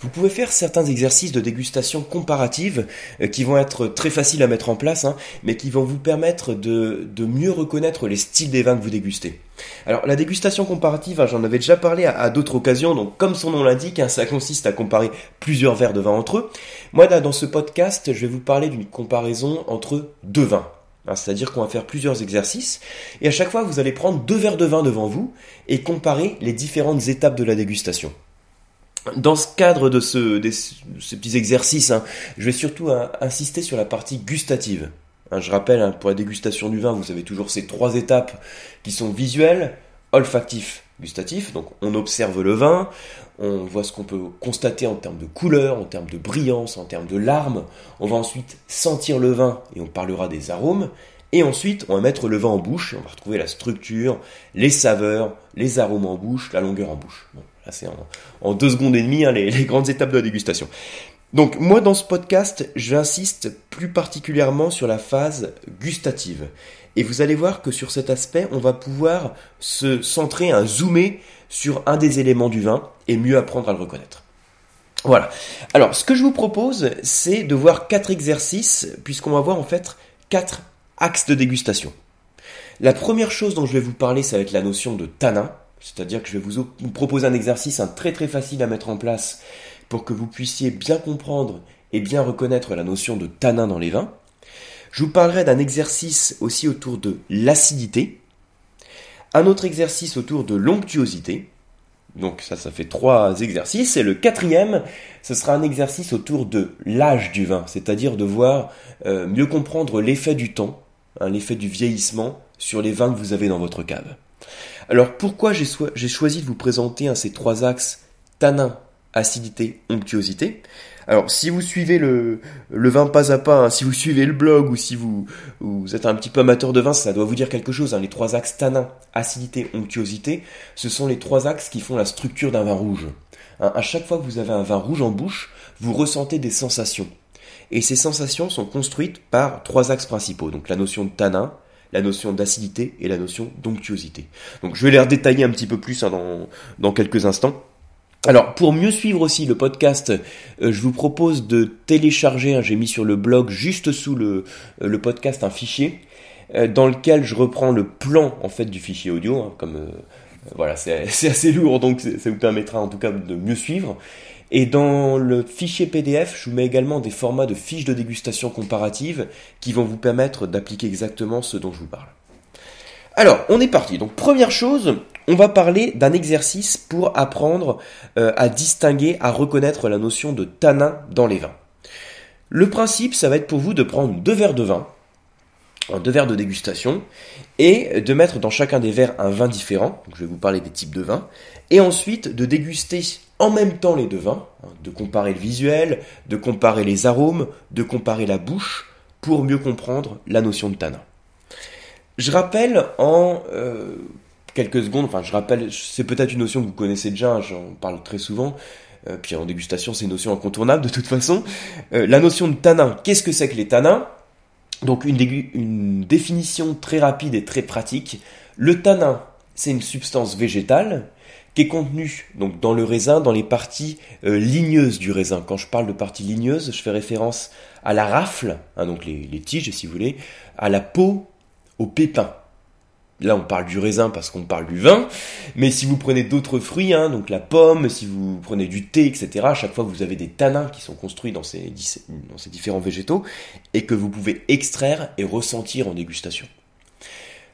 vous pouvez faire certains exercices de dégustation comparative euh, qui vont être très faciles à mettre en place, hein, mais qui vont vous permettre de, mieux reconnaître les styles des vins que vous dégustez. Alors la dégustation comparative, hein, j'en avais déjà parlé à, d'autres occasions, donc comme son nom l'indique, hein, ça consiste à comparer plusieurs verres de vin entre eux. Moi dans ce podcast, je vais vous parler d'une comparaison entre deux vins. C'est-à-dire qu'on va faire plusieurs exercices et à chaque fois vous allez prendre deux verres de vin devant vous et comparer les différentes étapes de la dégustation. Dans ce cadre de, ce, ces petits exercices, hein, je vais surtout hein, insister sur la partie gustative. Hein, je rappelle, pour la dégustation du vin, vous avez toujours ces trois étapes qui sont visuelles, olfactif, gustatif. Donc on observe le vin, on voit ce qu'on peut constater en termes de couleur, en termes de brillance, en termes de larmes. On va ensuite sentir le vin et on parlera des arômes. Et ensuite, on va mettre le vin en bouche et on va retrouver la structure, les saveurs, les arômes en bouche, la longueur en bouche. C'est en, deux secondes et demie hein, les, les, grandes étapes de la dégustation. Donc, moi, dans ce podcast, j'insiste plus particulièrement sur la phase gustative. Et vous allez voir que sur cet aspect, on va pouvoir se centrer, un zoomer sur un des éléments du vin et mieux apprendre à le reconnaître. Voilà. Alors, ce que je vous propose, c'est de voir quatre exercices, puisqu'on va voir en fait quatre axes de dégustation. La première chose dont je vais vous parler, ça va être la notion de tanin. C'est-à-dire que je vais vous, proposer un exercice très très facile à mettre en place pour que vous puissiez bien comprendre et bien reconnaître la notion de tanin dans les vins. Je vous parlerai d'un exercice aussi autour de l'acidité, un autre exercice autour de l'onctuosité. Donc ça, ça fait trois exercices. Et le quatrième, ce sera un exercice autour de l'âge du vin, c'est-à-dire de voir euh, mieux comprendre l'effet du temps, hein, l'effet du vieillissement sur les vins que vous avez dans votre cave. Alors pourquoi j'ai choisi de vous présenter ces trois axes tanin, acidité, onctuosité? Alors si vous suivez le, vin pas à pas, hein, si vous suivez le blog ou si vous, êtes un petit peu amateur de vin, ça doit vous dire quelque chose. Hein. Les trois axes tanin, acidité, onctuosité, ce sont les trois axes qui font la structure d'un vin rouge. Hein, à chaque fois que vous avez un vin rouge en bouche, vous ressentez des sensations. Et ces sensations sont construites par trois axes principaux. Donc la notion de tanin, la notion d'acidité et la notion d'onctuosité. Donc je vais les redétailler un petit peu plus hein, dans, quelques instants. Alors pour mieux suivre aussi le podcast, euh, je vous propose de télécharger, hein, j'ai mis sur le blog juste sous le, euh, podcast un fichier euh, dans lequel je reprends le plan en fait du fichier audio, hein, comme voilà c'est assez lourd donc ça vous permettra en tout cas de mieux suivre. Et dans le fichier PDF, je vous mets également des formats de fiches de dégustation comparative qui vont vous permettre d'appliquer exactement ce dont je vous parle. Alors, on est parti. Donc, première chose, on va parler d'un exercice pour apprendre euh, à distinguer, à reconnaître la notion de tanin dans les vins. Le principe, ça va être pour vous de prendre deux verres de vin, deux verres de dégustation, et de mettre dans chacun des verres un vin différent. je vais vous parler des types de vins, et ensuite de déguster en même temps les deux vins, hein, de comparer le visuel, de comparer les arômes, de comparer la bouche, pour mieux comprendre la notion de tanin. Je rappelle en euh, quelques secondes, enfin je rappelle, c'est peut-être une notion que vous connaissez déjà, hein, j'en parle très souvent, euh, puis en dégustation c'est une notion incontournable de toute façon. Euh, la notion de tanin, qu'est-ce que c'est que les tanins? Donc une, définition très rapide et très pratique. Le tanin, c'est une substance végétale qui est contenu donc dans le raisin, dans les parties euh, ligneuses du raisin. Quand je parle de parties ligneuses, je fais référence à la rafle, hein, donc les, tiges si vous voulez, à la peau, au pépin. Là, on parle du raisin parce qu'on parle du vin, mais si vous prenez d'autres fruits, hein, donc la pomme, si vous prenez du thé, etc., à chaque fois vous avez des tanins qui sont construits dans ces, différents végétaux et que vous pouvez extraire et ressentir en dégustation.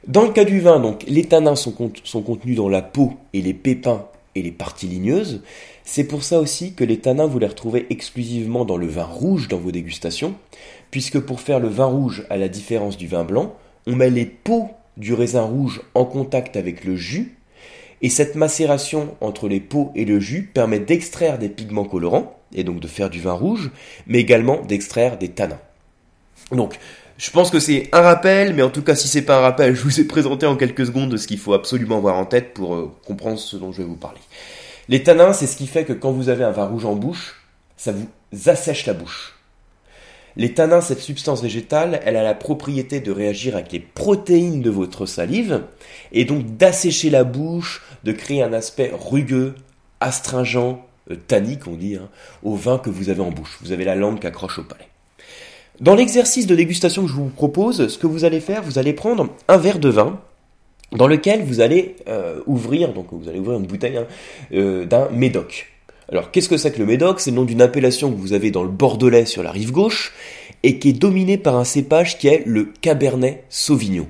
Dans le cas du vin, donc, les tanins sont, contenus dans la peau et les pépins et les parties ligneuses. C'est pour ça aussi que les tanins, vous les retrouvez exclusivement dans le vin rouge dans vos dégustations, puisque pour faire le vin rouge, à la différence du vin blanc, on met les peaux du raisin rouge en contact avec le jus, et cette macération entre les peaux et le jus permet d'extraire des pigments colorants, et donc de faire du vin rouge, mais également d'extraire des tanins. Donc, je pense que c'est un rappel, mais en tout cas, si c'est pas un rappel, je vous ai présenté en quelques secondes ce qu'il faut absolument avoir en tête pour euh, comprendre ce dont je vais vous parler. Les tanins, c'est ce qui fait que quand vous avez un vin rouge en bouche, ça vous assèche la bouche. Les tanins, cette substance végétale, elle a la propriété de réagir avec les protéines de votre salive, et donc d'assécher la bouche, de créer un aspect rugueux, astringent, tannique, on dit, hein, au vin que vous avez en bouche. Vous avez la langue qui accroche au palais. Dans l'exercice de dégustation que je vous propose, ce que vous allez faire, vous allez prendre un verre de vin dans lequel vous allez euh, ouvrir, donc vous allez ouvrir une bouteille hein, euh, d'un médoc. Alors qu'est-ce que c'est que le médoc? C'est le nom d'une appellation que vous avez dans le Bordelais sur la rive gauche et qui est dominé par un cépage qui est le Cabernet Sauvignon.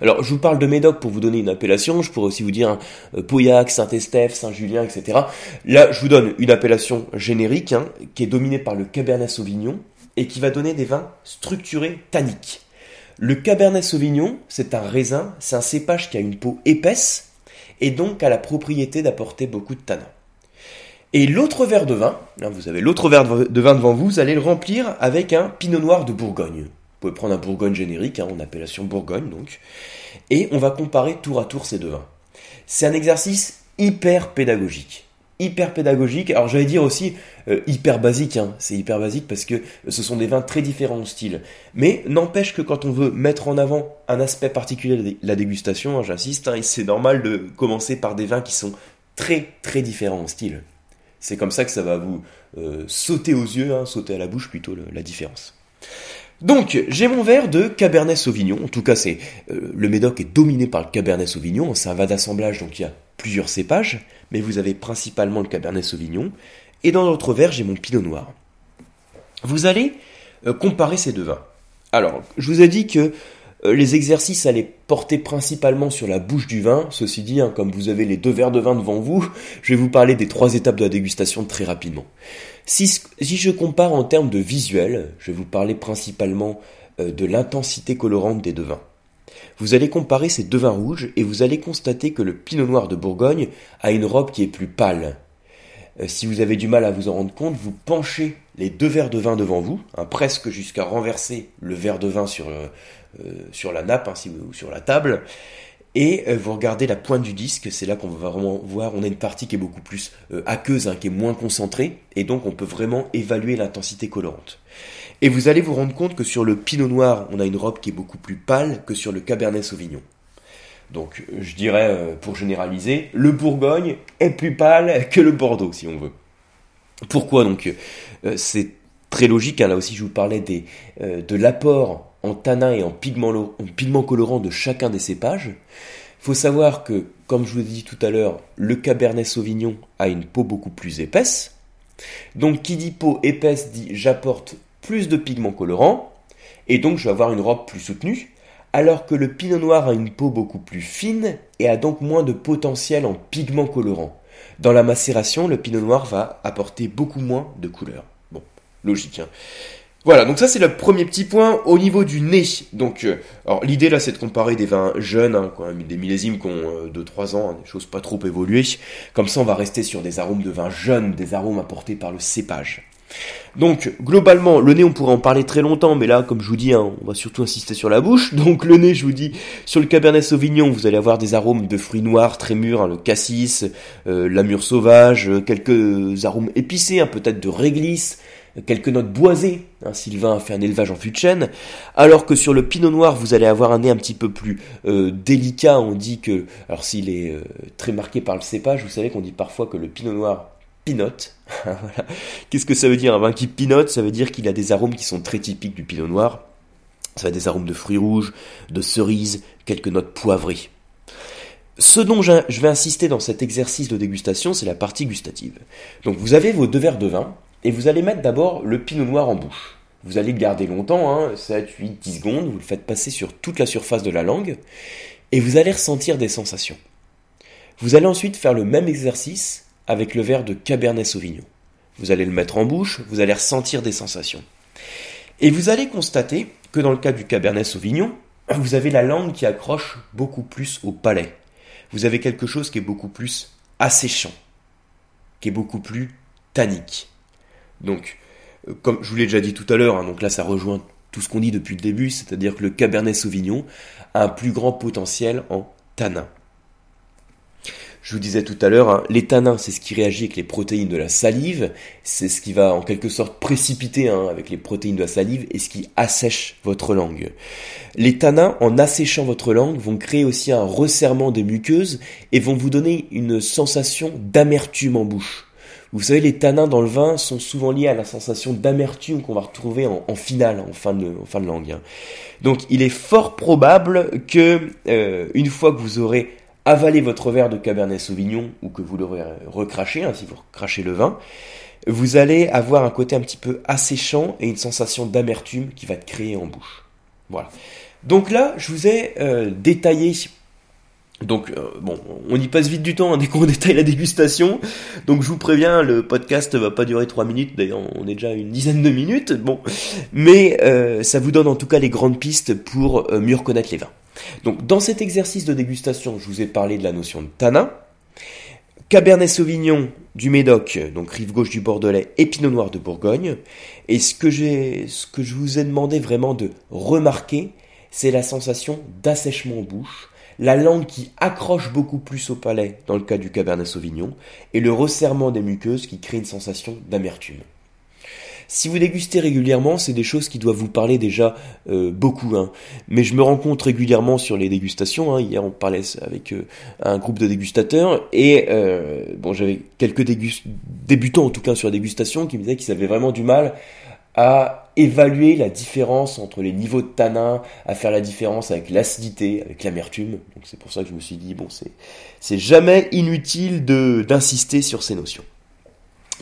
Alors, je vous parle de Médoc pour vous donner une appellation. Je pourrais aussi vous dire hein, Pauillac, Saint-Estèphe, Saint-Julien, etc. Là, je vous donne une appellation générique hein, qui est dominée par le Cabernet Sauvignon et qui va donner des vins structurés tanniques. Le Cabernet Sauvignon, c'est un raisin, c'est un cépage qui a une peau épaisse et donc a la propriété d'apporter beaucoup de tanin. Et l'autre verre de vin, hein, vous avez l'autre verre de vin devant vous, vous allez le remplir avec un pinot noir de Bourgogne. Vous pouvez prendre un Bourgogne générique, hein, en appellation Bourgogne donc, et on va comparer tour à tour ces deux vins. C'est un exercice hyper pédagogique hyper pédagogique. Alors j'allais dire aussi euh, hyper basique, hein. c'est hyper basique parce que ce sont des vins très différents en style. Mais n'empêche que quand on veut mettre en avant un aspect particulier de la dégustation, hein, j'insiste, hein, c'est normal de commencer par des vins qui sont très très différents en style. C'est comme ça que ça va vous euh, sauter aux yeux, sauter à la bouche plutôt la différence. Donc, j'ai mon verre de Cabernet Sauvignon. En tout cas, c'est euh, le Médoc est dominé par le Cabernet Sauvignon. C'est un vin d'assemblage, donc il y a plusieurs cépages, mais vous avez principalement le Cabernet Sauvignon. Et dans l'autre verre, j'ai mon Pinot Noir. Vous allez euh, comparer ces deux vins. Alors, je vous ai dit que les exercices allaient porter principalement sur la bouche du vin. Ceci dit, hein, comme vous avez les deux verres de vin devant vous, je vais vous parler des trois étapes de la dégustation très rapidement. Si, je compare en termes de visuel, je vais vous parler principalement euh, de l'intensité colorante des deux vins. Vous allez comparer ces deux vins rouges et vous allez constater que le pinot noir de Bourgogne a une robe qui est plus pâle. Euh, si vous avez du mal à vous en rendre compte, vous penchez les deux verres de vin devant vous, hein, presque jusqu'à renverser le verre de vin sur, euh, sur la nappe hein, ou sur la table, et euh, vous regardez la pointe du disque, c'est là qu'on va vraiment voir, on a une partie qui est beaucoup plus euh, aqueuse, hein, qui est moins concentrée, et donc on peut vraiment évaluer l'intensité colorante. Et vous allez vous rendre compte que sur le pinot noir, on a une robe qui est beaucoup plus pâle que sur le cabernet sauvignon. Donc je dirais, euh, pour généraliser, le Bourgogne est plus pâle que le Bordeaux, si on veut. Pourquoi donc C'est très logique, hein, là aussi je vous parlais des, de l'apport en tanin et en pigment, colorant de chacun des cépages. Faut savoir que, comme je vous ai dit tout à l'heure, le Cabernet Sauvignon a une peau beaucoup plus épaisse. Donc qui dit peau épaisse dit j'apporte plus de pigments colorants, et donc je vais avoir une robe plus soutenue, alors que le Pinot Noir a une peau beaucoup plus fine et a donc moins de potentiel en pigments colorants. Dans la macération, le Pinot Noir va apporter beaucoup moins de couleurs. Bon, logique. Hein. Voilà, donc ça c'est le premier petit point au niveau du nez. Donc, euh, alors l'idée là c'est de comparer des vins jeunes, hein, des millésimes qui ont 2-3 euh, ans, hein, des choses pas trop évoluées. Comme ça on va rester sur des arômes de vins jeunes, des arômes apportés par le cépage. Donc globalement, le nez on pourrait en parler très longtemps, mais là comme je vous dis, hein, on va surtout insister sur la bouche. Donc le nez, je vous dis, sur le Cabernet Sauvignon, vous allez avoir des arômes de fruits noirs très mûrs, le cassis, euh, la mûre sauvage, quelques arômes épicés, peut-être de réglisse, quelques notes boisées. Hein, Sylvain a fait un élevage en fût de chêne. Alors que sur le pinot noir, vous allez avoir un nez un petit peu plus euh, délicat. On dit que, alors s'il est euh, très marqué par le cépage, vous savez qu'on dit parfois que le pinot noir pinote. Qu'est-ce que ça veut dire? Un vin qui pinote Ça veut dire qu'il a des arômes qui sont très typiques du pinot noir. Ça va des arômes de fruits rouges, de cerises, quelques notes poivrées. Ce dont je vais insister dans cet exercice de dégustation, c'est la partie gustative. Donc vous avez vos deux verres de vin, et vous allez mettre d'abord le pinot noir en bouche. Vous allez le garder longtemps, hein, 7, 8, 10 secondes, vous le faites passer sur toute la surface de la langue, et vous allez ressentir des sensations. Vous allez ensuite faire le même exercice avec le verre de Cabernet Sauvignon. Vous allez le mettre en bouche, vous allez ressentir des sensations. Et vous allez constater que dans le cas du Cabernet Sauvignon, vous avez la langue qui accroche beaucoup plus au palais. Vous avez quelque chose qui est beaucoup plus asséchant, qui est beaucoup plus tannique. Donc, euh, comme je vous l'ai déjà dit tout à l'heure, hein, donc là ça rejoint tout ce qu'on dit depuis le début, c'est-à-dire que le Cabernet Sauvignon a un plus grand potentiel en tanins. Je vous disais tout à l'heure, hein, les tanins, c'est ce qui réagit avec les protéines de la salive, c'est ce qui va en quelque sorte précipiter hein, avec les protéines de la salive et ce qui assèche votre langue. Les tanins, en asséchant votre langue, vont créer aussi un resserrement des muqueuses et vont vous donner une sensation d'amertume en bouche Vous savez, les tanins dans le vin sont souvent liés à la sensation d'amertume qu'on va retrouver en, finale, en fin de, langue. Hein. Donc il est fort probable que, euh, une fois que vous aurez avalé votre verre de Cabernet Sauvignon, ou que vous l'aurez recraché, hein, si vous recrachez le vin, vous allez avoir un côté un petit peu asséchant et une sensation d'amertume qui va être créée en bouche. Voilà. Donc là, je vous ai euh, détaillé donc euh, bon, on y passe vite du temps hein, dès qu'on détaille la dégustation. Donc je vous préviens, le podcast va pas durer 3 minutes, d'ailleurs on est déjà une dizaine de minutes. Bon, mais euh, ça vous donne en tout cas les grandes pistes pour euh, mieux reconnaître les vins. Donc dans cet exercice de dégustation, je vous ai parlé de la notion de tanin. Cabernet Sauvignon du Médoc, donc rive gauche du Bordelais, et Noir de Bourgogne. Et ce que j'ai, ce que je vous ai demandé vraiment de remarquer, c'est la sensation d'assèchement en bouche la langue qui accroche beaucoup plus au palais dans le cas du Cabernet Sauvignon, et le resserrement des muqueuses qui crée une sensation d'amertume. Si vous dégustez régulièrement, c'est des choses qui doivent vous parler déjà euh, beaucoup. Hein. Mais je me rends compte régulièrement sur les dégustations. Hein. Hier, on parlait avec euh, un groupe de dégustateurs et euh, bon, j'avais quelques débutants en tout cas sur la dégustation qui me disaient qu'ils avaient vraiment du mal à évaluer la différence entre les niveaux de tanin, à faire la différence avec l'acidité, avec l'amertume. Donc c'est pour ça que je me suis dit bon c'est jamais inutile de d'insister sur ces notions.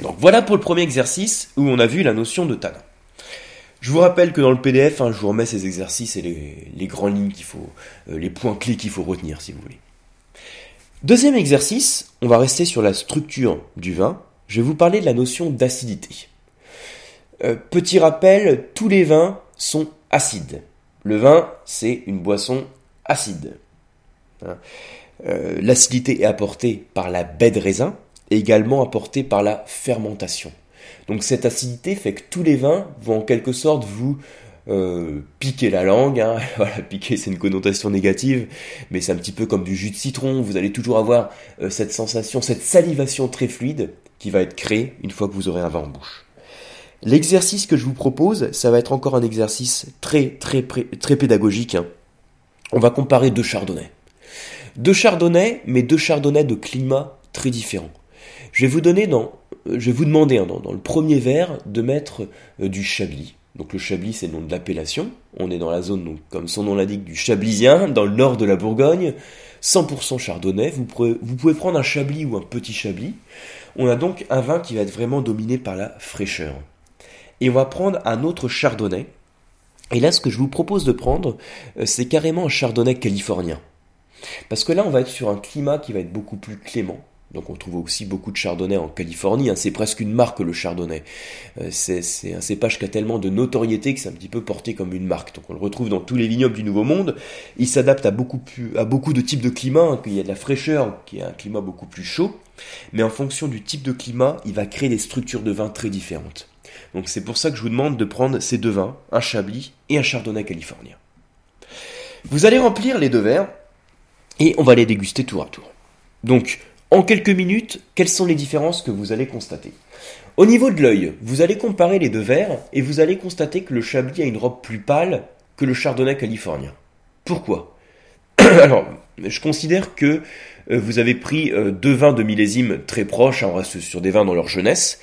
Donc voilà pour le premier exercice où on a vu la notion de tanin. Je vous rappelle que dans le PDF, hein, je vous remets ces exercices et les, les grandes lignes qu'il faut, euh, les points clés qu'il faut retenir si vous voulez. Deuxième exercice, on va rester sur la structure du vin. Je vais vous parler de la notion d'acidité. Euh, petit rappel, tous les vins sont acides. Le vin, c'est une boisson acide. Hein. Euh, l'acidité est apportée par la baie de raisin également apportée par la fermentation. Donc cette acidité fait que tous les vins vont en quelque sorte vous euh, piquer la langue. Hein. Voilà, piquer c'est une connotation négative, mais c'est un petit peu comme du jus de citron. Vous allez toujours avoir cette sensation, cette salivation très fluide qui va être créée une fois que vous aurez un vin en bouche. L'exercice que je vous propose, ça va être encore un exercice très très très pédagogique. Hein. On va comparer deux chardonnays. Deux chardonnays, mais deux chardonnays de climat très différents. Je vais vous donner dans, euh, je vais vous demander hein, dans, le premier verre de mettre euh, du chablis. Donc le chablis c'est le nom de l'appellation. On est dans la zone, donc, comme son nom l'indique, du chablisien, dans le nord de la Bourgogne. 100% chardonnay. Vous pouvez, vous pouvez prendre un chablis ou un petit chablis. On a donc un vin qui va être vraiment dominé par la fraîcheur. Et on va prendre un autre chardonnay. Et là, ce que je vous propose de prendre, euh, c'est carrément un chardonnay californien. Parce que là, on va être sur un climat qui va être beaucoup plus clément. Donc on trouve aussi beaucoup de chardonnay en Californie, hein. c'est presque une marque le chardonnay. Euh, c'est un cépage qui a tellement de notoriété que c'est un petit peu porté comme une marque. Donc on le retrouve dans tous les vignobles du Nouveau Monde. Il s'adapte à beaucoup, à beaucoup de types de climats, hein. il y a de la fraîcheur, qui est un climat beaucoup plus chaud. Mais en fonction du type de climat, il va créer des structures de vin très différentes. Donc c'est pour ça que je vous demande de prendre ces deux vins, un Chablis et un Chardonnay californien. Vous allez remplir les deux verres et on va les déguster tour à tour. Donc en quelques minutes, quelles sont les différences que vous allez constater? Au niveau de l'œil, vous allez comparer les deux verres et vous allez constater que le Chablis a une robe plus pâle que le Chardonnay californien. Pourquoi? Alors, je considère que euh, vous avez pris euh, deux vins de millésime très proches, hein, on reste sur des vins dans leur jeunesse,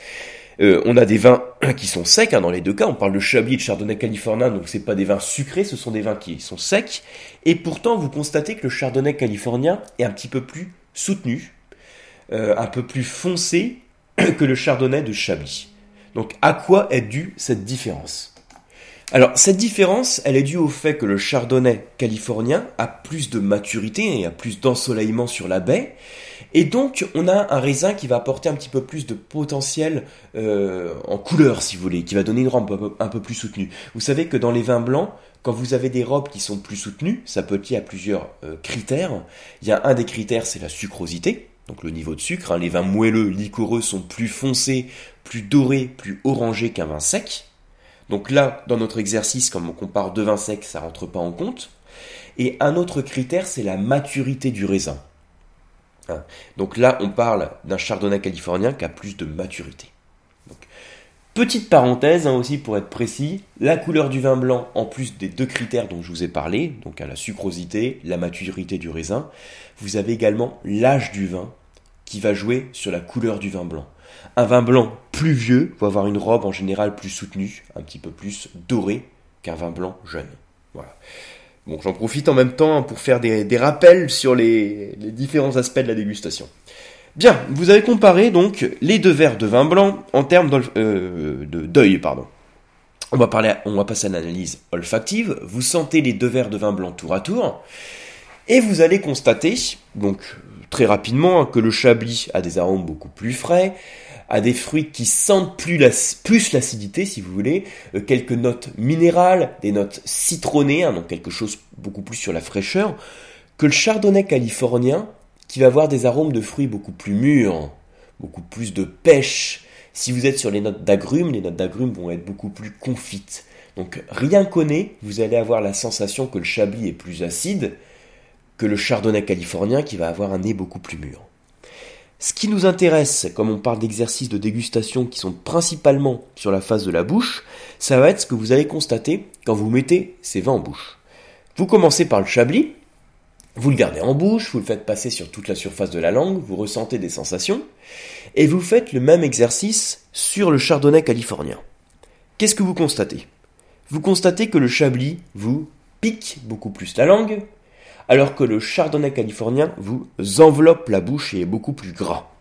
euh, on a des vins qui sont secs hein, dans les deux cas. On parle de Chablis et de Chardonnay californien, donc c'est pas des vins sucrés, ce sont des vins qui sont secs. Et pourtant, vous constatez que le Chardonnay californien est un petit peu plus soutenu, euh, un peu plus foncé que le Chardonnay de Chablis. Donc, à quoi est due cette différence? Alors, cette différence, elle est due au fait que le chardonnay californien a plus de maturité et a plus d'ensoleillement sur la baie, et donc, on a un raisin qui va apporter un petit peu plus de potentiel euh, en couleur, si vous voulez, qui va donner une robe un peu, plus soutenue. Vous savez que dans les vins blancs, quand vous avez des robes qui sont plus soutenues, ça peut être lié à plusieurs euh, critères. Il y a un des critères, c'est la sucrosité, donc le niveau de sucre. Hein. Les vins moelleux, liquoreux sont plus foncés, plus dorés, plus orangés qu'un vin sec. Donc là, dans notre exercice, comme on compare deux vins secs, ça rentre pas en compte. Et un autre critère, c'est la maturité du raisin. Hein. Donc là, on parle d'un chardonnay californien qui a plus de maturité. petite parenthèse hein, aussi pour être précis, la couleur du vin blanc, en plus des deux critères dont je vous ai parlé, donc à la sucrosité, la maturité du raisin, vous avez également l'âge du vin qui va jouer sur la couleur du vin blanc. Un vin blanc plus vieux va avoir une robe en général plus soutenue, un petit peu plus dorée qu'un vin blanc jeune. Voilà. Bon, j'en profite en même temps pour faire des, rappels sur les, différents aspects de la dégustation. Bien, vous avez comparé donc les deux verres de vin blanc en termes euh, de pardon. On va, parler, on va passer à l'analyse olfactive. Vous sentez les deux verres de vin blanc tour à tour. Et vous allez constater, donc très rapidement, que le chablis a des arômes beaucoup plus frais, a des fruits qui sentent plus l'acidité, si vous voulez, euh, quelques notes minérales, des notes citronnées, hein, donc quelque chose beaucoup plus sur la fraîcheur, que le chardonnay californien, qui va avoir des arômes de fruits beaucoup plus mûrs, beaucoup plus de pêche. Si vous êtes sur les notes d'agrumes, les notes d'agrumes vont être beaucoup plus confites. Donc rien qu'au nez, vous allez avoir la sensation que le chablis est plus acide que le chardonnay californien qui va avoir un nez beaucoup plus mûr. Ce qui nous intéresse, comme on parle d'exercices de dégustation qui sont principalement sur la face de la bouche, ça va être ce que vous allez constater quand vous mettez ces vins en bouche. Vous commencez par le chablis, vous le gardez en bouche, vous le faites passer sur toute la surface de la langue, vous ressentez des sensations, et vous faites le même exercice sur le chardonnay californien. Qu'est-ce que vous constatez? Vous constatez que le chablis vous pique beaucoup plus la langue, alors que le chardonnay californien vous enveloppe la bouche et est beaucoup plus gras.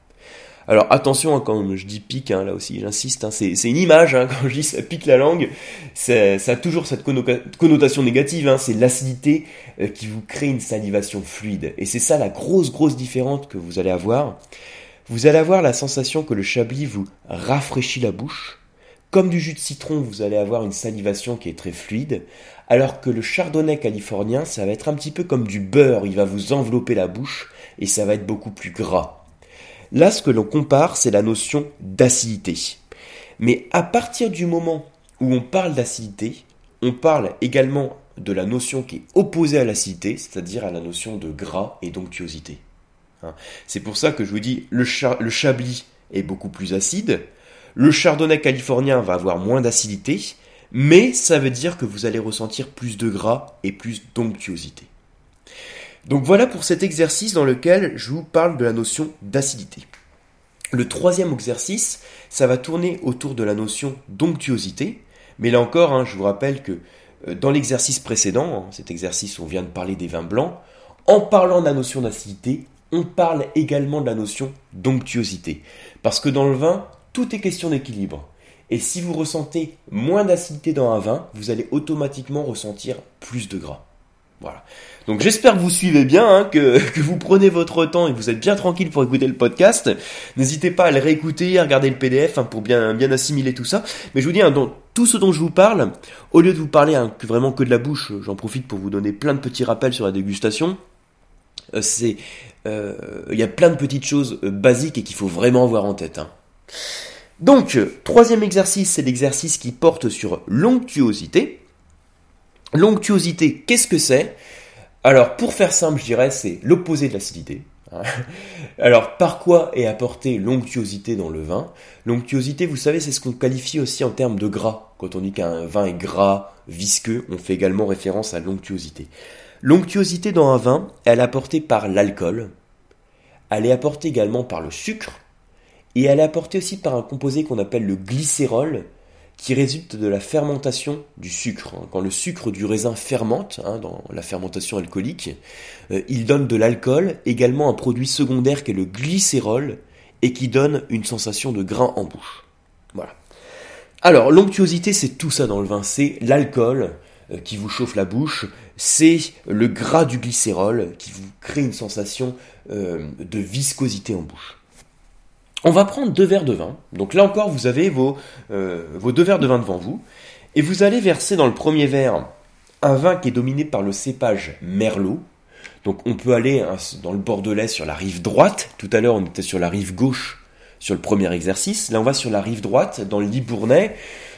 Alors attention, hein, quand je dis pique, hein, là aussi j'insiste, hein, c'est une image, quand je dis ça pique la langue, ça a toujours cette connotation négative, c'est l'acidité euh, qui vous crée une salivation fluide. Et c'est ça la grosse grosse différence que vous allez avoir. Vous allez avoir la sensation que le chablis vous rafraîchit la bouche, comme du jus de citron, vous allez avoir une salivation qui est très fluide, alors que le chardonnay californien, ça va être un petit peu comme du beurre, il va vous envelopper la bouche et ça va être beaucoup plus gras. Là, ce que l'on compare, c'est la notion d'acidité. Mais à partir du moment où on parle d'acidité, on parle également de la notion qui est opposée à l'acidité, c'est-à-dire à la notion de gras et d'onctuosité. Hein. C'est pour ça que je vous dis, le, le chablis est beaucoup plus acide, le chardonnay californien va avoir moins d'acidité, mais ça veut dire que vous allez ressentir plus de gras et plus d'onctuosité. Donc voilà pour cet exercice dans lequel je vous parle de la notion d'acidité. Le troisième exercice, ça va tourner autour de la notion d'onctuosité, mais là encore, hein, je vous rappelle que euh, dans l'exercice précédent, hein, cet exercice où on vient de parler des vins blancs, en parlant de la notion d'acidité, on parle également de la notion d'onctuosité. Parce que dans le vin, tout est question d'équilibre. Et si vous ressentez moins d'acidité dans un vin, vous allez automatiquement ressentir plus de gras. Voilà. Donc j'espère que vous suivez bien, hein, que, vous prenez votre temps et que vous êtes bien tranquille pour écouter le podcast. N'hésitez pas à le réécouter, à regarder le PDF hein, pour bien, bien assimiler tout ça. Mais je vous dis, hein, dans tout ce dont je vous parle, au lieu de vous parler vraiment que de la bouche, j'en profite pour vous donner plein de petits rappels sur la dégustation. Euh, c'est, euh, il y a plein de petites choses euh, basiques et qu'il faut vraiment avoir en tête. Donc, troisième exercice, c'est l'exercice qui porte sur l'onctuosité. L'onctuosité, qu'est-ce que c'est? Alors, pour faire simple, je dirais, c'est l'opposé de l'acidité. Alors, par quoi est apportée l'onctuosité dans le vin? L'onctuosité, vous savez, c'est ce qu'on qualifie aussi en termes de gras. Quand on dit qu'un vin est gras, visqueux, on fait également référence à l'onctuosité. L'onctuosité dans un vin, elle est apportée par l'alcool, elle est apportée également par le sucre, et elle est apportée aussi par un composé qu'on appelle le glycérol, qui résulte de la fermentation du sucre. Quand le sucre du raisin fermente, hein, dans la fermentation alcoolique, euh, il donne de l'alcool, également un produit secondaire qui est le glycérol, et qui donne une sensation de grain en bouche. Voilà. Alors, l'onctuosité, c'est tout ça dans le vin. C'est l'alcool euh, qui vous chauffe la bouche, c'est le gras du glycérol qui vous crée une sensation euh, de viscosité en bouche. On va prendre deux verres de vin. Donc là encore, vous avez vos, euh, vos deux verres de vin devant vous. Et vous allez verser dans le premier verre un vin qui est dominé par le cépage Merlot. Donc on peut aller hein, dans le Bordelais sur la rive droite. Tout à l'heure, on était sur la rive gauche sur le premier exercice. Là, on va sur la rive droite, dans le Libournais,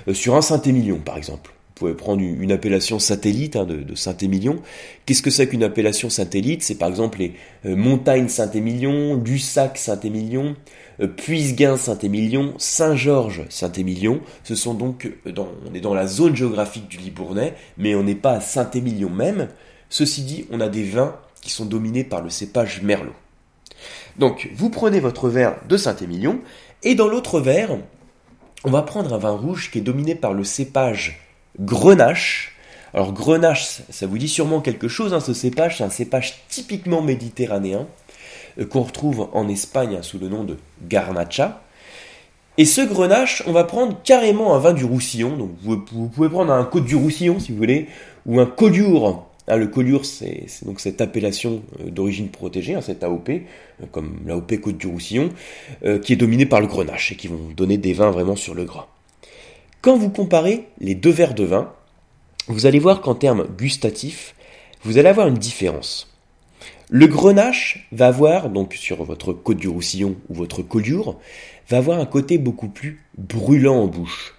euh, sur un Saint-Émilion, par exemple. Vous pouvez prendre une appellation satellite hein, de, Saint-Émilion. Qu'est-ce que c'est qu'une appellation satellite? C'est par exemple les euh, montagnes Saint-Émilion, Lussac Saint-Émilion, Puisguin Saint-Émilion, Saint-Georges Saint-Émilion. Ce sont donc, euh, on est dans la zone géographique du Libournais, mais on n'est pas à Saint-Émilion même. Ceci dit, on a des vins qui sont dominés par le cépage Merlot. Donc, vous prenez votre verre de Saint-Émilion Et dans l'autre verre, on va prendre un vin rouge qui est dominé par le cépage Grenache. Alors Grenache, ça vous dit sûrement quelque chose, hein, ce cépage, c'est un cépage typiquement méditerranéen euh, qu'on retrouve en Espagne sous le nom de Garnacha. Et ce grenache, on va prendre carrément un vin du Roussillon. Donc vous, pouvez prendre un Côte du Roussillon si vous voulez, ou un Collioure. Ah, le Collioure, c'est donc cette appellation euh, d'origine protégée, hein, cette AOP, euh, comme l'AOP Côte du Roussillon, qui est dominée par le grenache et qui vont donner des vins vraiment sur le gras. Quand vous comparez les deux verres de vin, vous allez voir qu'en termes gustatifs, vous allez avoir une différence. Le grenache va avoir, donc sur votre côte du Roussillon ou votre collioure, va avoir un côté beaucoup plus brûlant en bouche.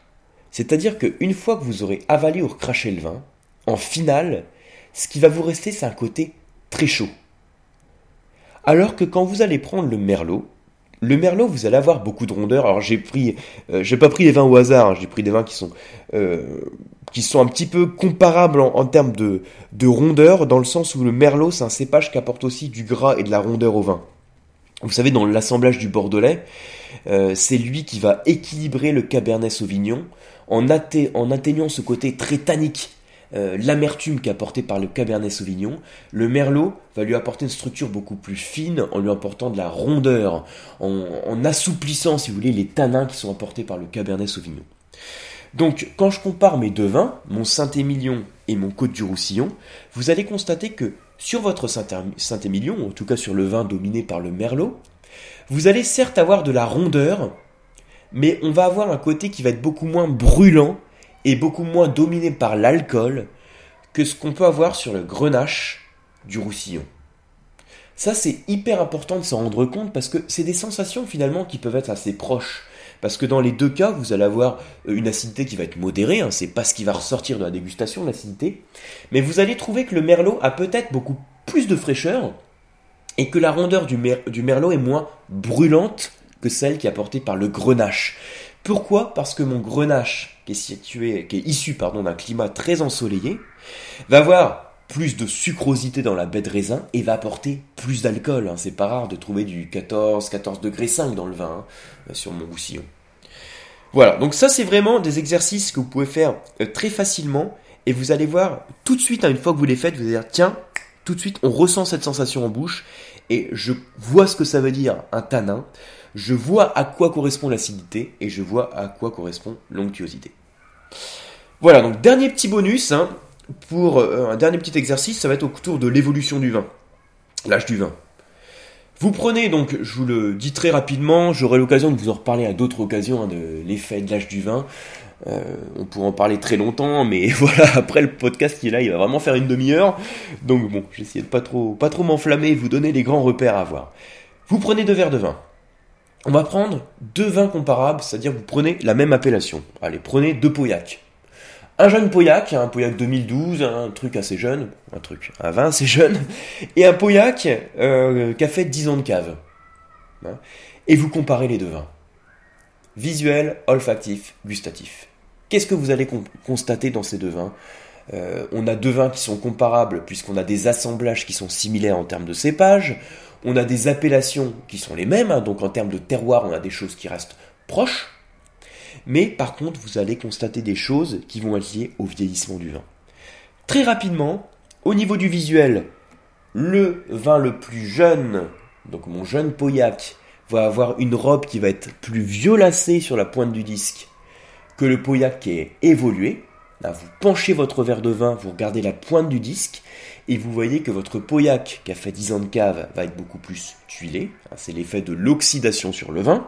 C'est-à-dire qu'une fois que vous aurez avalé ou recraché le vin, en finale, ce qui va vous rester, c'est un côté très chaud. Alors que quand vous allez prendre le merlot, le merlot, vous allez avoir beaucoup de rondeur. Alors j'ai pris, euh, j'ai pas pris les vins au hasard. Hein. j'ai pris des vins qui sont euh, qui sont un petit peu comparables en, termes de, de rondeur, dans le sens où le merlot, c'est un cépage qui apporte aussi du gras et de la rondeur au vin. Vous savez, dans l'assemblage du bordelais, euh, c'est lui qui va équilibrer le cabernet sauvignon en, en atteignant ce côté très tannique euh, l'amertume qu'apportait par le Cabernet Sauvignon, le Merlot va lui apporter une structure beaucoup plus fine en lui apportant de la rondeur, en, assouplissant, si vous voulez, les tanins qui sont apportés par le Cabernet Sauvignon. Donc, quand je compare mes deux vins, mon Saint-Émilion et mon Côte du Roussillon, vous allez constater que sur votre Saint-Émilion, en tout cas sur le vin dominé par le Merlot, vous allez certes avoir de la rondeur, mais on va avoir un côté qui va être beaucoup moins brûlant est beaucoup moins dominé par l'alcool que ce qu'on peut avoir sur le grenache du Roussillon. Ça, c'est hyper important de s'en rendre compte parce que c'est des sensations finalement qui peuvent être assez proches. Parce que dans les deux cas, vous allez avoir euh, une acidité qui va être modérée, hein, c'est pas ce qui va ressortir de la dégustation, l'acidité, mais vous allez trouver que le merlot a peut-être beaucoup plus de fraîcheur et que la rondeur du, du merlot est moins brûlante que celle qui est apportée par le grenache. Pourquoi Parce que mon grenache, qui est situé, qui est issu d'un climat très ensoleillé, va avoir plus de sucrosité dans la baie de raisin et va apporter plus d'alcool. Hein. C'est pas rare de trouver du 14, 14 degrés 5 dans le vin hein, sur mon roussillon. Voilà, donc ça c'est vraiment des exercices que vous pouvez faire euh, très facilement et vous allez voir tout de suite, hein, une fois que vous les faites, vous allez dire tiens, tout de suite on ressent cette sensation en bouche et je vois ce que ça veut dire un tanin je vois à quoi correspond l'acidité et je vois à quoi correspond l'onctuosité. Voilà, donc dernier petit bonus, hein, pour euh, un dernier petit exercice, ça va être autour de l'évolution du vin, l'âge du vin. Vous prenez donc, je vous le dis très rapidement, j'aurai l'occasion de vous en reparler à d'autres occasions hein, de l'effet de l'âge du vin. Euh, on pourrait en parler très longtemps, mais voilà, après le podcast qui est là, il va vraiment faire une demi-heure. Donc bon, j'essaie de pas trop, pas trop m'enflammer et vous donner les grands repères à voir. Vous prenez deux verres de vin on va prendre deux vins comparables, c'est-à-dire vous prenez la même appellation. Allez, prenez deux Pauillac. Un jeune Pauillac, un Pauillac 2012, un truc assez jeune, un truc, un vin assez jeune, et un Pauillac euh, qui a fait 10 ans de cave. Hein. Et vous comparez les deux vins. Visuel, olfactif, gustatif. Qu'est-ce que vous allez constater dans ces deux vins? Euh, On a deux vins qui sont comparables puisqu'on a des assemblages qui sont similaires en termes de cépage on a des appellations qui sont les mêmes, hein, donc en termes de terroir, on a des choses qui restent proches, mais par contre, vous allez constater des choses qui vont être liées au vieillissement du vin. Très rapidement, au niveau du visuel, le vin le plus jeune, donc mon jeune Pauillac, va avoir une robe qui va être plus violacée sur la pointe du disque que le Pauillac qui est évolué. Vous penchez votre verre de vin, vous regardez la pointe du disque, et vous voyez que votre Pauillac, qui a fait 10 ans de cave, va être beaucoup plus tuilé. Hein, c'est l'effet de l'oxydation sur le vin.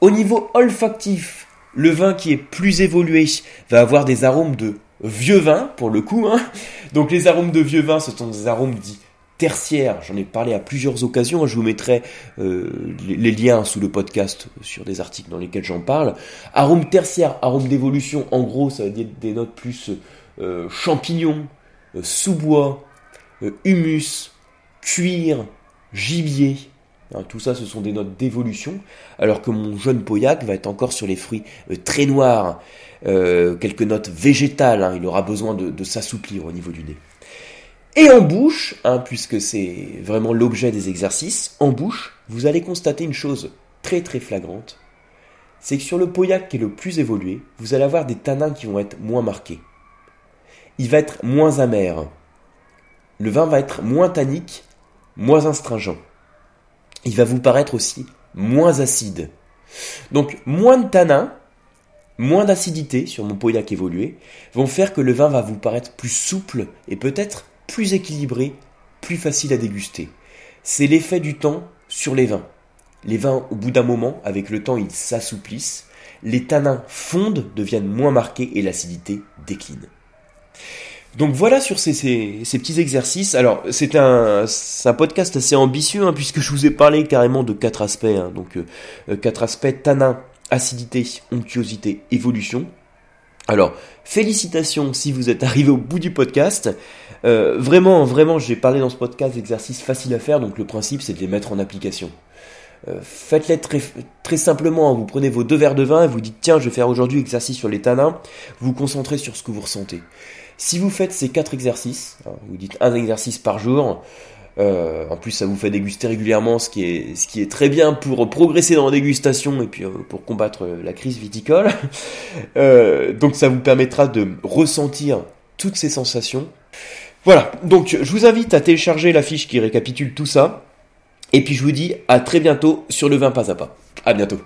Au niveau olfactif, le vin qui est plus évolué va avoir des arômes de vieux vin, pour le coup. Hein. Donc les arômes de vieux vin, ce sont des arômes dits tertiaires. J'en ai parlé à plusieurs occasions. Je vous mettrai euh, les, liens sous le podcast sur des articles dans lesquels j'en parle. Arômes tertiaires, arômes d'évolution, en gros, ça va être des notes plus euh, champignons, euh, sous-bois, humus, cuir, gibier. Hein, tout ça, ce sont des notes d'évolution, alors que mon jeune Pauillac va être encore sur les fruits très noirs, quelques notes végétales, hein, il aura besoin de, s'assouplir au niveau du nez. Et en bouche, hein, puisque c'est vraiment l'objet des exercices, en bouche, vous allez constater une chose très très flagrante, c'est que sur le Pauillac qui est le plus évolué, vous allez avoir des tanins qui vont être moins marqués. Il va être moins amer. Le vin va être moins tannique, moins astringent. Il va vous paraître aussi moins acide. Donc moins de tanins, moins d'acidité sur mon Pauillac évolué vont faire que le vin va vous paraître plus souple et peut-être plus équilibré, plus facile à déguster. C'est l'effet du temps sur les vins. Les vins, au bout d'un moment, avec le temps, ils s'assouplissent, les tanins fondent, deviennent moins marqués et l'acidité décline. Donc voilà sur ces, petits exercices. Alors c'est un, podcast assez ambitieux hein, puisque je vous ai parlé carrément de quatre aspects. Hein. donc euh, euh, quatre aspects tanin, acidité, onctuosité, évolution. Alors félicitations si vous êtes arrivé au bout du podcast. Euh, vraiment, vraiment, j'ai parlé dans ce podcast d'exercices faciles à faire. Donc le principe c'est de les mettre en application. Faites-les très, simplement, hein. vous prenez vos deux verres de vin et vous dites tiens je vais faire aujourd'hui exercice sur les tanins, vous vous concentrez sur ce que vous ressentez. Si vous faites ces quatre exercices, hein, vous dites un exercice par jour, euh, en plus, ça vous fait déguster régulièrement, ce qui est, ce qui est très bien pour progresser dans la dégustation et puis euh, pour combattre euh, la crise viticole. donc, ça vous permettra de ressentir toutes ces sensations. Voilà. Donc, je vous invite à télécharger la fiche qui récapitule tout ça. Et puis, je vous dis à très bientôt sur le vin pas à pas. À bientôt.